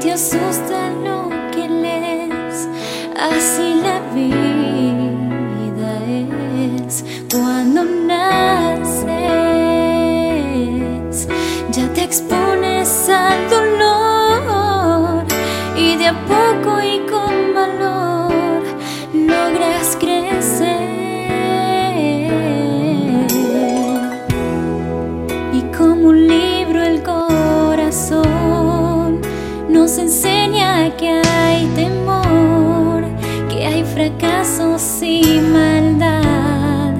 Te asusta lo que lees, así la vida es. Cuando naces, ya te expones al dolor y de a poco y con valor logras crecer. Y como un nos enseña que hay temor, que hay fracasos y maldad,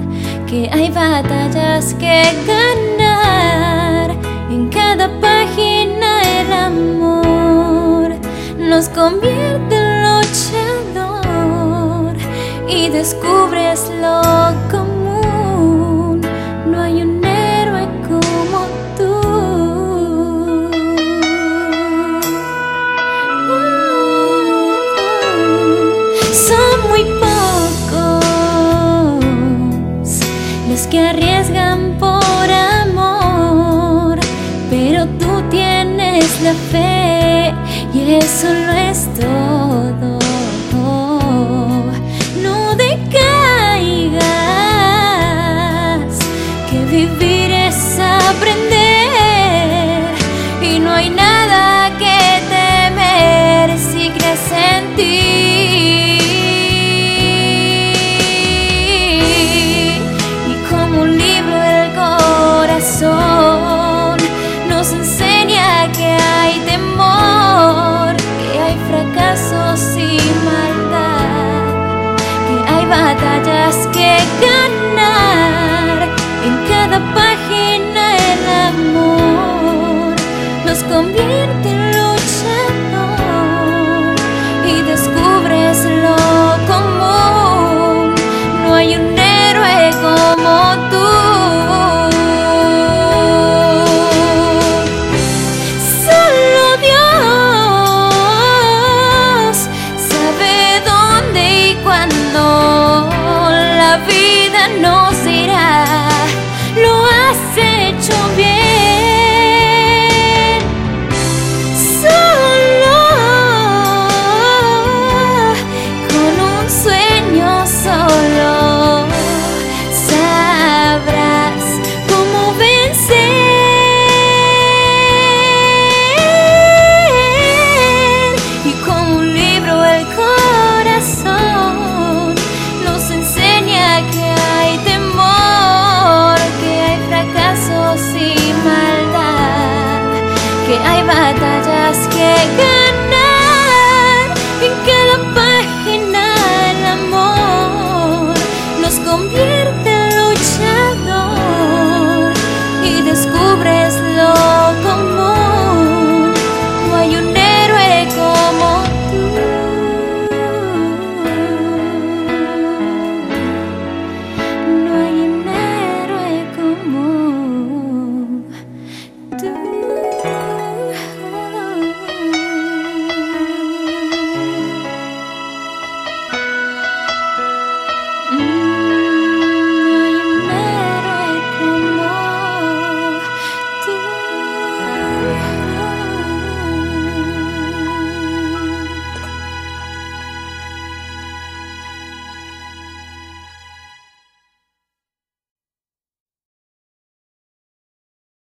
que hay batallas que ganar. En cada página el amor nos convierte en luchador y descubres lo tienes la fe y eso lo es. Cada página el amor nos convierte en luchador y descubres lo común. No hay un héroe como tú. Solo Dios sabe dónde y cuándo la vida 就别